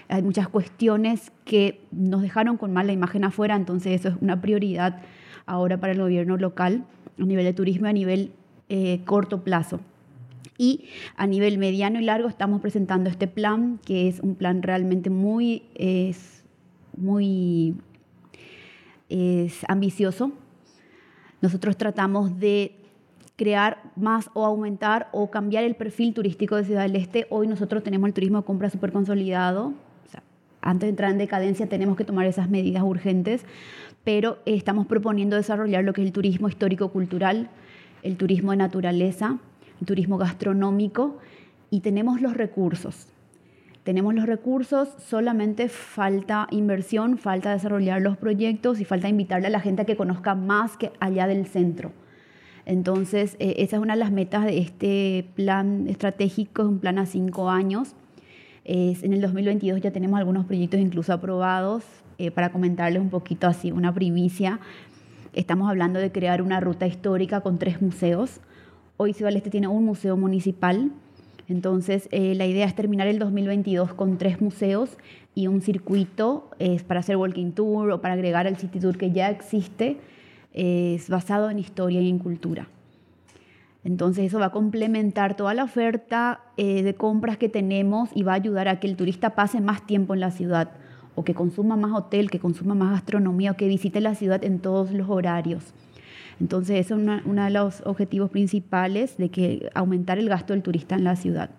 hay muchas cuestiones que nos dejaron con mala imagen afuera, entonces eso es una prioridad ahora para el gobierno local a nivel de turismo a nivel eh, corto plazo. Y a nivel mediano y largo estamos presentando este plan, que es un plan realmente muy, es muy es ambicioso. Nosotros tratamos de crear más o aumentar o cambiar el perfil turístico de Ciudad del Este. Hoy nosotros tenemos el turismo de compra súper consolidado. antes de entrar en decadencia tenemos que tomar esas medidas urgentes, pero estamos proponiendo desarrollar lo que es el turismo histórico-cultural, el turismo de naturaleza, el turismo gastronómico y tenemos los recursos. Tenemos los recursos, solamente falta inversión, falta desarrollar los proyectos y falta invitarle a la gente a que conozca más que allá del centro. Entonces, eh, esa es una de las metas de este plan estratégico, es un plan a cinco años. en el 2022 ya tenemos algunos proyectos incluso aprobados. Eh, para comentarles un poquito así, una primicia, estamos hablando de crear una ruta histórica con tres museos. Hoy Ciudad Este tiene un museo municipal, entonces, eh, la idea es terminar el 2022 con tres museos y un circuito es para hacer walking tour o para agregar al city tour que ya existe, es basado en historia y en cultura. Entonces eso va a complementar toda la oferta eh, de compras que tenemos y va a ayudar a que el turista pase más tiempo en la ciudad o que consuma más hotel, que consuma más gastronomía o que visite la ciudad en todos los horarios. Entonces, eso es uno de los objetivos principales de que aumentar el gasto del turista en la ciudad.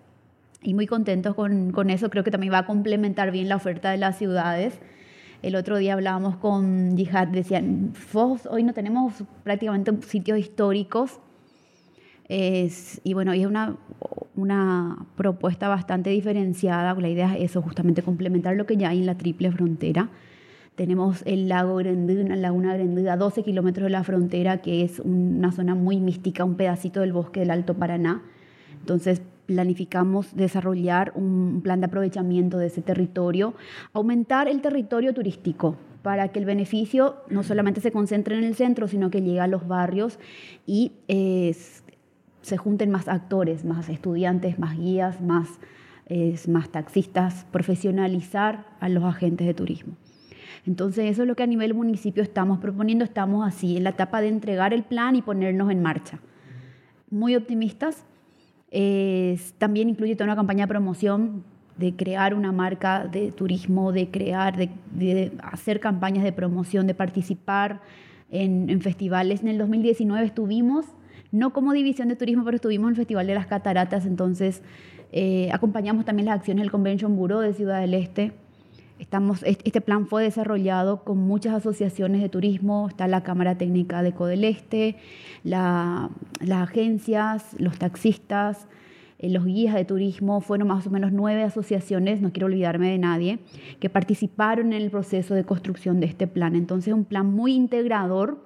Y muy contentos con, eso, creo que también va a complementar bien la oferta de las ciudades. El otro día hablábamos con Jihad, decían, hoy no tenemos prácticamente sitios históricos. y bueno, es una, una propuesta bastante diferenciada. La idea es eso, justamente complementar lo que ya hay en la triple frontera. Tenemos el lago Grandú, la laguna Grandú, a 12 kilómetros de la frontera, que es una zona muy mística, un pedacito del bosque del Alto Paraná. Entonces, planificamos desarrollar un plan de aprovechamiento de ese territorio, aumentar el territorio turístico para que el beneficio no solamente se concentre en el centro, sino que llegue a los barrios y eh, se junten más actores, más estudiantes, más guías, más, más taxistas, profesionalizar a los agentes de turismo. Entonces eso es lo que a nivel municipio estamos proponiendo, estamos así, en la etapa de entregar el plan y ponernos en marcha. Muy optimistas, también incluye toda una campaña de promoción de crear una marca de turismo, de crear, de, hacer campañas de promoción, de participar en, festivales. En el 2019 estuvimos, no como división de turismo, pero estuvimos en el Festival de las Cataratas, entonces eh, acompañamos también las acciones del Convention Bureau de Ciudad del Este. Estamos, este plan fue desarrollado con muchas asociaciones de turismo, está la Cámara Técnica de Codeleste, la, las agencias, los taxistas, eh, los guías de turismo, fueron más o menos nueve asociaciones, no quiero olvidarme de nadie, que participaron en el proceso de construcción de este plan. Entonces, un plan muy integrador,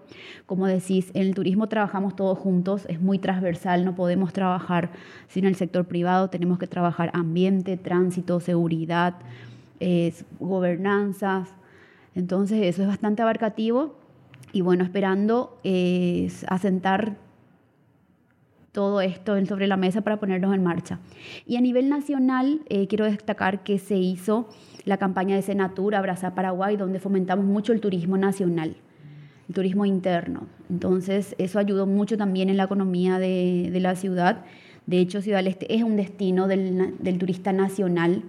como decís, en el turismo trabajamos todos juntos, es muy transversal, no podemos trabajar sin el sector privado, tenemos que trabajar ambiente, tránsito, seguridad es gobernanzas. Entonces eso es bastante abarcativo y bueno, esperando es asentar todo esto sobre la mesa para ponernos en marcha. Y a nivel nacional, eh, quiero destacar que se hizo la campaña de Senatura Abraza Paraguay, donde fomentamos mucho el turismo nacional, el turismo interno. Entonces, eso ayudó mucho también en la economía de, la ciudad. De hecho, Ciudad del Este es un destino del turista nacional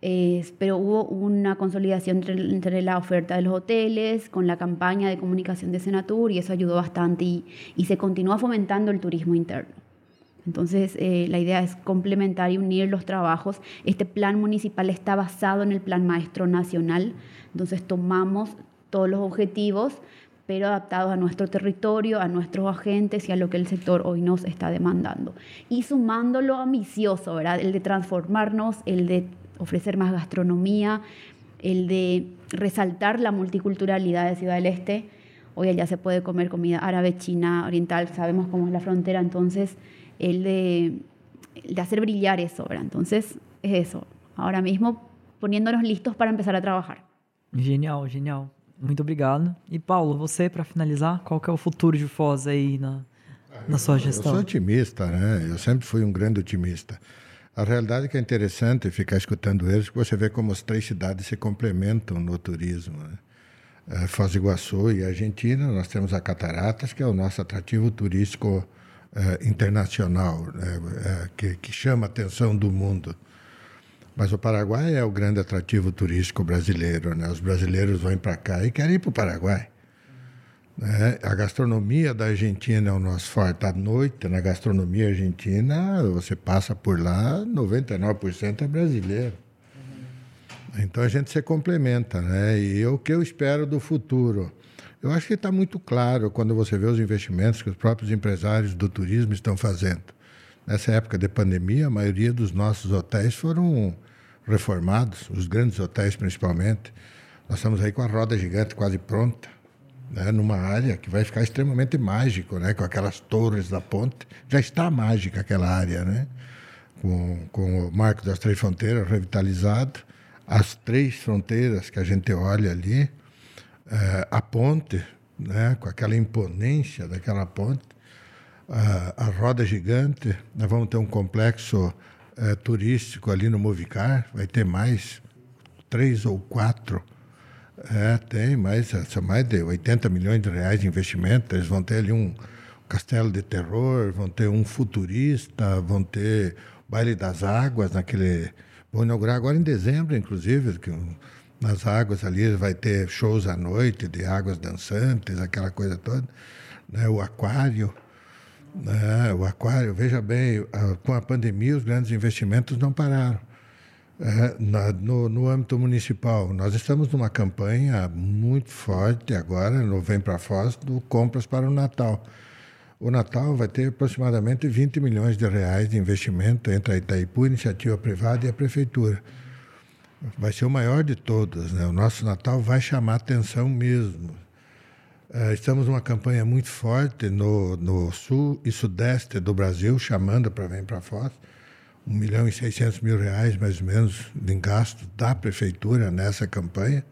pero hubo una consolidación entre, la oferta de los hoteles con la campaña de comunicación de Senatur y eso ayudó bastante y, se continúa fomentando el turismo interno. Entonces, eh, la idea es complementar y unir los trabajos. Este plan municipal está basado en el plan maestro nacional, entonces tomamos todos los objetivos, pero adaptados a nuestro territorio, a nuestros agentes y a lo que el sector hoy nos está demandando. Y sumando lo ambicioso, ¿verdad? El de transformarnos, el de ofrecer más gastronomía, el de resaltar la multiculturalidad de Ciudad del Este. Hoy allá se puede comer comida árabe, china, oriental, sabemos cómo es la frontera, entonces el de, de hacer brillar eso, ¿verdad? Entonces es eso, ahora mismo poniéndonos listos para empezar a trabajar. Genial, genial. Muito obrigado. E Paulo, você para finalizar, qual que é o futuro de Foz aí na, na sua gestão? Eu sou otimista, né? Eu sempre fui um grande otimista. A realidade é que é interessante ficar escutando eles, porque você vê como as três cidades se complementam no turismo. Né? É, Foz do Iguaçu e Argentina, nós temos a Cataratas, que é o nosso atrativo turístico é, internacional, né? que, que chama a atenção do mundo. Mas o Paraguai é o grande atrativo turístico brasileiro. Né? Os brasileiros vão para cá e querem ir para o Paraguai. Né? A gastronomia da Argentina é o nosso forte. À noite, na gastronomia argentina, você passa por lá, 99% é brasileiro. Então a gente se complementa, né? E o que eu espero do futuro? Eu acho que está muito claro quando você vê os investimentos que os próprios empresários do turismo estão fazendo. Nessa época de pandemia, a maioria dos nossos hotéis foram reformados, os grandes hotéis principalmente. Nós estamos aí com a roda gigante quase pronta né, numa área que vai ficar extremamente mágico, né, com aquelas torres da ponte. Já está mágica aquela área, né, com, com o Marco das Três Fronteiras revitalizado, as três fronteiras que a gente olha ali, é, a ponte, né, com aquela imponência daquela ponte, a, a roda gigante. Nós vamos ter um complexo é, turístico ali no Movicar, vai ter mais três ou quatro é, tem mais, são mais de 80 milhões de reais de investimento. Eles vão ter ali um castelo de terror, vão ter um futurista, vão ter baile das águas naquele. Vão inaugurar agora em dezembro, inclusive, que nas águas ali vai ter shows à noite de águas dançantes, aquela coisa toda. Né? O aquário. Né? O aquário, veja bem, com a pandemia os grandes investimentos não pararam é, na, no, no, âmbito municipal, nós estamos numa campanha muito forte agora, no Vem para Foz, do Compras para o Natal. O Natal vai ter aproximadamente 20 milhões de reais de investimento entre a Itaipu, a iniciativa privada e a prefeitura. vai ser o maior de todos. Né? O nosso Natal vai chamar atenção mesmo. Uh, estamos numa campanha muito forte no, no sul e sudeste do Brasil, chamando para vir para Foz. 1 milhão e 600 mil reais, mais ou menos, em gastos da prefeitura nessa campanha,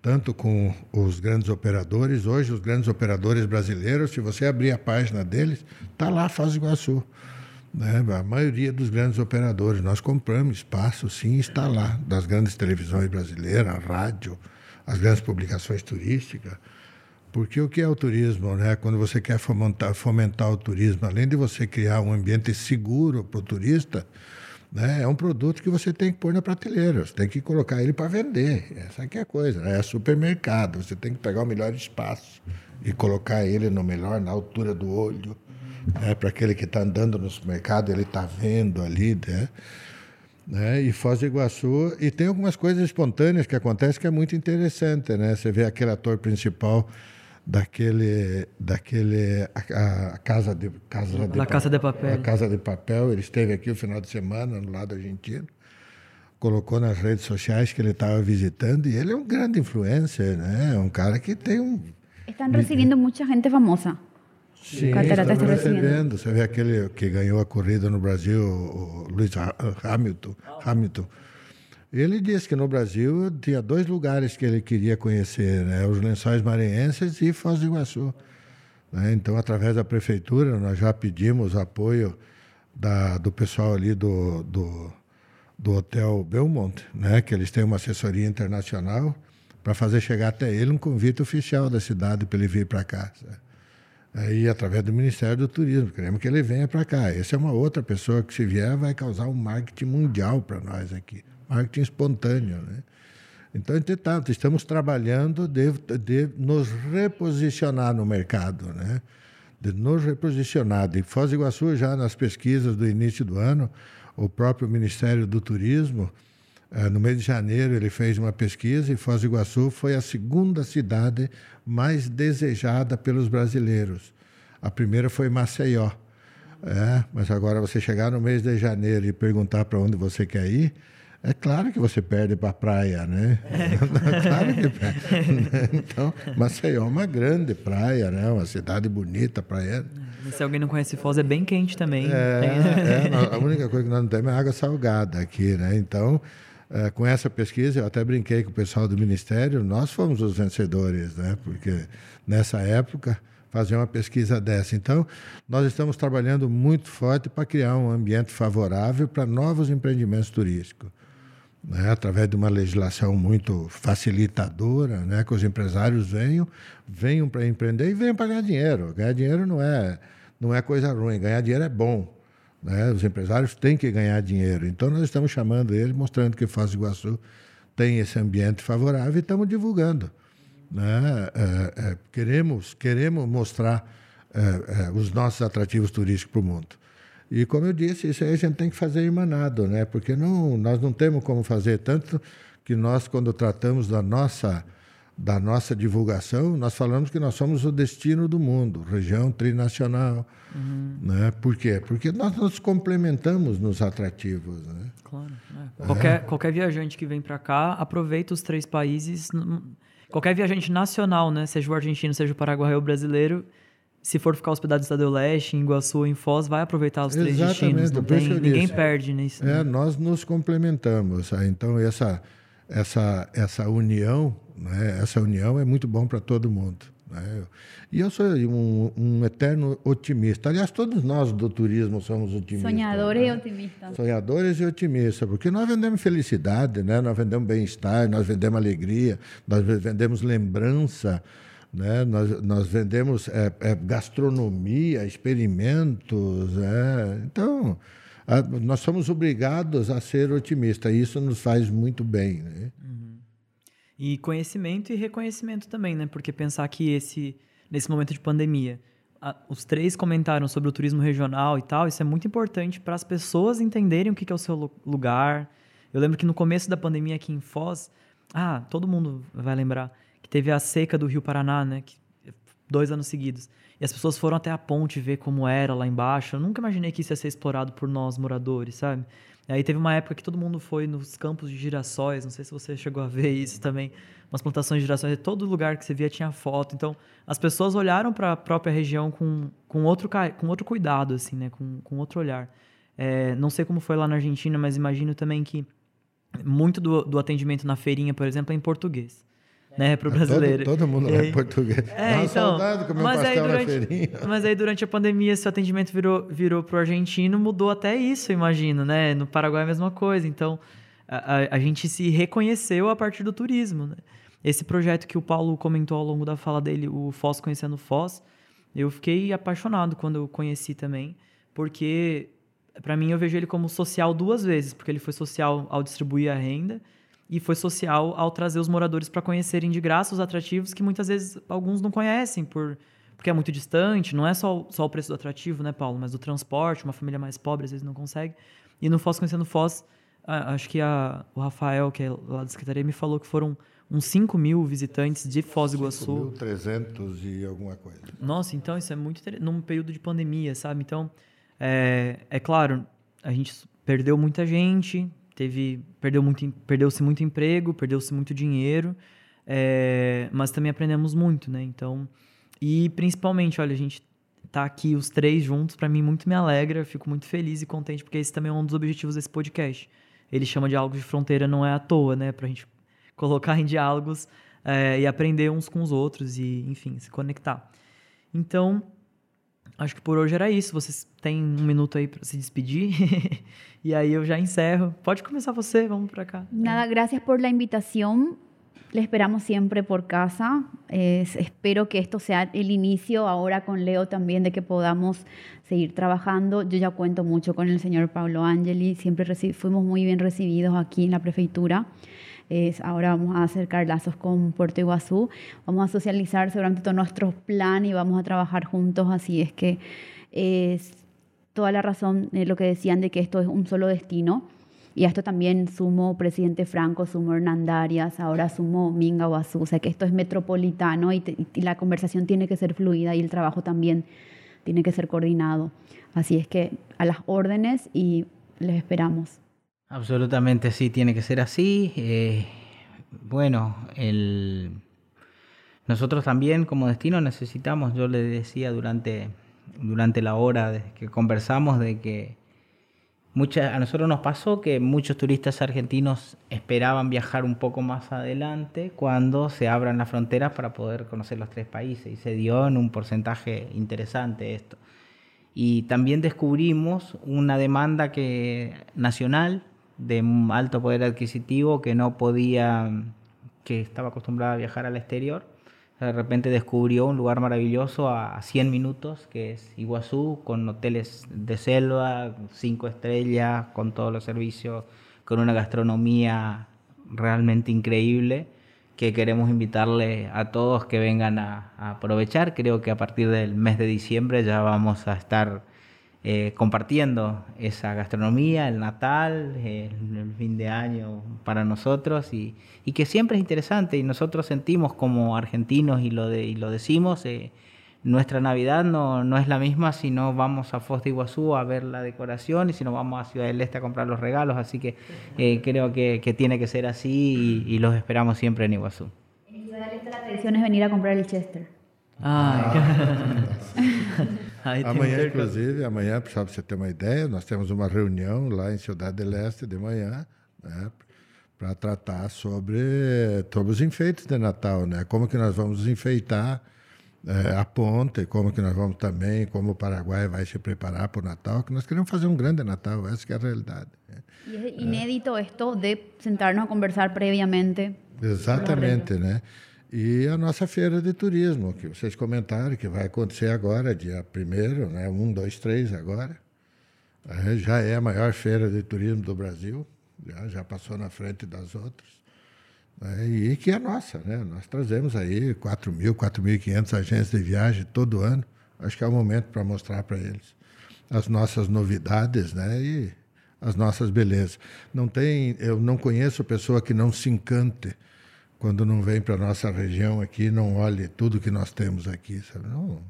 tanto com os grandes operadores. Hoje, os grandes operadores brasileiros, se você abrir a página deles, está lá do Iguaçu. Né? A maioria dos grandes operadores. Nós compramos espaço, sim, está lá, das grandes televisões brasileiras, rádio, as grandes publicações turísticas. Porque o que é o turismo? Né? Quando você quer fomentar, fomentar o turismo, além de você criar um ambiente seguro para o turista, né? é um produto que você tem que pôr na prateleira, você tem que colocar ele para vender. Essa aqui é a coisa, né? é supermercado, você tem que pegar o melhor espaço e colocar ele no melhor, na altura do olho. Né? Para aquele que está andando no supermercado, ele está vendo ali. Né? Né? E Foz do Iguaçu. E tem algumas coisas espontâneas que acontecem que é muito interessante. Né? Você vê aquele ator principal daquele daquele a, a casa de casa de, casa de papel. A casa de papel ele esteve aqui o final de semana no lado argentino. Colocou nas redes sociais que ele estava visitando e ele é um grande influencer né? É um cara que tem um estão recebendo muita gente famosa. Sim, está recebendo. Você vê aquele que ganhou a corrida no Brasil, o Luiz Hamilton. Hamilton ele disse que no Brasil tinha dois lugares que ele queria conhecer, né? os Lençóis Maranhenses e Foz do Iguaçu. Né? Então, através da prefeitura, nós já pedimos apoio da, do pessoal ali do, do, do Hotel Belmont, né? que eles têm uma assessoria internacional, para fazer chegar até ele um convite oficial da cidade para ele vir para cá. Aí, através do Ministério do Turismo, queremos que ele venha para cá. Essa é uma outra pessoa que, se vier, vai causar um marketing mundial para nós aqui marketing espontâneo. Né? Então, entretanto, estamos trabalhando de, de nos reposicionar no mercado, né? de nos reposicionar. De Foz do Iguaçu, já nas pesquisas do início do ano, o próprio Ministério do Turismo, eh, no mês de janeiro, ele fez uma pesquisa e Foz do Iguaçu foi a segunda cidade mais desejada pelos brasileiros. A primeira foi Maceió. É, mas agora você chegar no mês de janeiro e perguntar para onde você quer ir, é claro que você perde para a praia, né? É. (laughs) claro que perde. Então, Maceió é uma grande praia, né? Uma cidade bonita, praia. Se alguém não conhece Foz, é bem quente também. É, é, (laughs) a única coisa que nós não temos é água salgada aqui, né? Então, é, com essa pesquisa, eu até brinquei com o pessoal do Ministério, nós fomos os vencedores, né? Porque nessa época fazer uma pesquisa dessa. Então, nós estamos trabalhando muito forte para criar um ambiente favorável para novos empreendimentos turísticos né, através de uma legislação muito facilitadora, né, que os empresários venham, venham para empreender e venham para ganhar dinheiro. Ganhar dinheiro não é, não é coisa ruim, ganhar dinheiro é bom. Né? Os empresários têm que ganhar dinheiro. Então, nós estamos chamando eles, mostrando que Foz do Iguaçu tem esse ambiente favorável e estamos divulgando. Né? É, é, queremos, queremos mostrar é, é os nossos atrativos turísticos para o mundo. E como eu disse, isso aí a gente tem que fazer irmanado, né? Porque não, nós não temos como fazer tanto que nós quando tratamos da nossa da nossa divulgação, nós falamos que nós somos o destino do mundo, região trinacional, uhum. né? Por quê? Porque nós nos complementamos nos atrativos, né? Claro. É. Qualquer, é. qualquer viajante que vem para cá aproveita os três países. Qualquer viajante nacional, né? Seja o argentino, seja o paraguaio ou o brasileiro, se for ficar hospedado no Estado do Leste, em Iguaçu em Foz, vai aproveitar os três destinos. Não tem, ninguém perde nisso. É, né? nós nos complementamos. Então, essa, essa, essa união, né, essa união é muito bom para todo mundo. Né? E eu sou um, um, eterno otimista. Aliás, todos nós do turismo somos otimistas. Sonhadores né? e otimistas. Sonhadores e otimistas, porque nós vendemos felicidade, né? nós vendemos bem-estar, nós vendemos alegria, nós vendemos lembrança. Né? Nós, nós vendemos é, é, gastronomia, experimentos. É. Então, a, nós somos obrigados a ser otimistas. E isso nos faz muito bem. Né? Uhum. E conhecimento e reconhecimento também, né? Porque pensar que esse, nesse momento de pandemia, a, os três comentaram sobre o turismo regional e tal, isso é muito importante para as pessoas entenderem o que, que é o seu lugar. Eu lembro que no começo da pandemia aqui em Foz, ah, todo mundo vai lembrar, teve a seca do Rio Paraná, né? Que, dois anos seguidos. E as pessoas foram até a ponte ver como era lá embaixo. Eu nunca imaginei que isso ia ser explorado por nós, moradores, sabe? Aí teve uma época que todo mundo foi nos campos de girassóis, não sei se você (laughs) chegou a ver isso também, umas plantações de girassóis, todo lugar que você via tinha foto. Então, as pessoas olharam para a própria região com, com, outro, com outro cuidado, assim, né? Com, com outro olhar. É, não sei como foi lá na Argentina, mas imagino também que muito do, do atendimento na feirinha, por exemplo, é em português né, para o brasileiro. Todo, todo mundo é português. É, Dá então, saudade mas pastel aí durante, (laughs) Mas aí durante a pandemia, se o atendimento virou, virou para o argentino, mudou até isso, imagino, né? No Paraguai é a mesma coisa. Então, a, a, a, gente se reconheceu a partir do turismo, né? Esse projeto que o Paulo comentou ao longo da fala dele, o Foz Conhecendo Foz, eu fiquei apaixonado quando eu conheci também, porque para mim eu vejo ele como social duas vezes, porque ele foi social ao distribuir a renda, e foi social ao trazer os moradores para conhecerem de graça os atrativos que muitas vezes alguns não conhecem por porque é muito distante, não é só, só o preço do atrativo, né, Paulo, mas do transporte, uma família mais pobre às vezes não consegue. E no Foz Conhecendo Foz, acho que a, o Rafael, que é lá da Secretaria, me falou que foram uns 5 mil visitantes de Foz do Iguaçu. 5.300 e alguma coisa. Nossa, então isso é muito num período de pandemia, sabe? Então, é, é claro, a gente perdeu muita gente, teve perdeu muito perdeu-se muito emprego perdeu-se muito dinheiro é, mas também aprendemos muito né? Então e principalmente olha a gente tá aqui os três juntos para mim muito me alegra fico muito feliz e contente porque esse também é um dos objetivos desse podcast. Ele chama diálogos de fronteira não é à toa né? Para a gente (laughs) colocar em diálogos é, e aprender uns com os outros e enfim se conectar. Então Acho que por hoje era isso. Vocês têm um minuto aí para se despedir. y ahí yo ya encerro. Pode começar você, vamos para acá. Nada, gracias por la invitación. Le esperamos siempre por casa. espero que esto sea el inicio ahora con Leo también de que podamos seguir trabajando. Yo ya cuento mucho con el señor Pablo Angeli. Siempre fuimos muy bien recibidos aquí en la prefeitura ahora vamos a acercar lazos con Puerto Iguazú, vamos a socializar seguramente todo nuestro plan y vamos a trabajar juntos, así es que es toda la razón de lo que decían de que esto es un solo destino. Y a esto también sumo presidente Franco, sumo Hernandarias, ahora sumo Minga Guazú, o sea que esto es metropolitano y, y la conversación tiene que ser fluida y el trabajo también tiene que ser coordinado. Así es que a las órdenes y les esperamos. Absolutamente sí, tiene que ser así. Eh, bueno, el... nosotros también como destino necesitamos, yo le decía durante, durante la hora de que conversamos de que mucha, a nosotros nos pasó que muchos turistas argentinos esperaban viajar un poco más adelante cuando se abran las fronteras para poder conocer los tres países y se dio en un porcentaje interesante esto. Y también descubrimos una demanda que, nacional de alto poder adquisitivo que no podía, que estaba acostumbrada a viajar al exterior. De repente descubrió un lugar maravilloso a 100 minutos, que es Iguazú, con hoteles de selva, cinco estrellas, con todos los servicios, con una gastronomía realmente increíble, que queremos invitarle a todos que vengan a, a aprovechar. Creo que a partir del mes de diciembre ya vamos a estar eh, compartiendo esa gastronomía, el Natal, el, fin de año para nosotros y, que siempre es interesante y nosotros sentimos como argentinos y lo, de, y lo decimos, eh, nuestra Navidad no, no, es la misma si no vamos a Foz de Iguazú a ver la decoración y si no vamos a Ciudad del Este a comprar los regalos, así que eh, creo que, que, tiene que ser así y, y, los esperamos siempre en Iguazú. En Ciudad del Este la tradición es venir a comprar el Chester. Ah, (laughs) amanhã, inclusive, amanhã, só para você ter uma ideia, nós temos uma reunião lá em Cidade del Este de manhã, né, para tratar sobre, sobre os enfeites de Natal, né? Como que nós vamos enfeitar é, a ponte, como que nós vamos também, como o Paraguai vai se preparar para o Natal, que nós queremos fazer um grande Natal, essa é a realidade. Né? E é inédito é. isto de sentar-nos a conversar previamente. Exatamente, né? E a nossa feira de turismo, que vocês comentaram, que vai acontecer agora, dia 1 né? 1, 2, 3 agora. É, já é a maior feira de turismo do Brasil, já, já passou na frente das outras. É, e que é nossa, né? Nós trazemos aí 4 mil, 4.500 agentes de viagem todo ano. Acho que é o momento para mostrar para eles as nossas novidades, né? E as nossas belezas. Não tem, eu não conheço pessoa que não se encante quando não vem para a nossa região aqui, não olhe tudo que nós temos aqui, sabe? Não,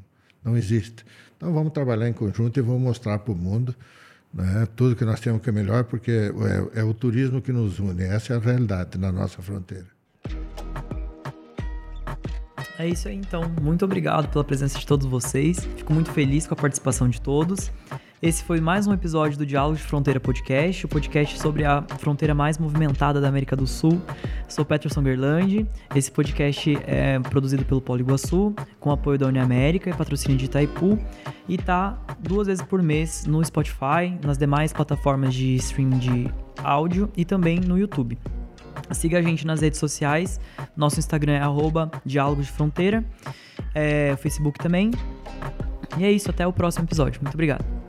não existe. Então vamos trabalhar em conjunto e vamos mostrar para o mundo Né? Tudo que nós temos que é melhor, porque é, é o turismo que nos une. Essa é a realidade na nossa fronteira. É isso aí, então. Muito obrigado pela presença de todos vocês. Fico muito feliz com a participação de todos. Esse foi mais um episódio do Diálogo de Fronteira Podcast, o podcast sobre a fronteira mais movimentada da América do Sul. Sou Peterson Gerlandi. Esse podcast é produzido pelo Polo Iguaçu, com apoio da União América e patrocínio de Itaipu, e tá duas vezes por mês no Spotify, nas demais plataformas de streaming de áudio e também no YouTube. Siga a gente nas redes sociais. Nosso Instagram é arroba Diálogo de Fronteira. É, Facebook também. E é isso, até o próximo episódio. Muito obrigado.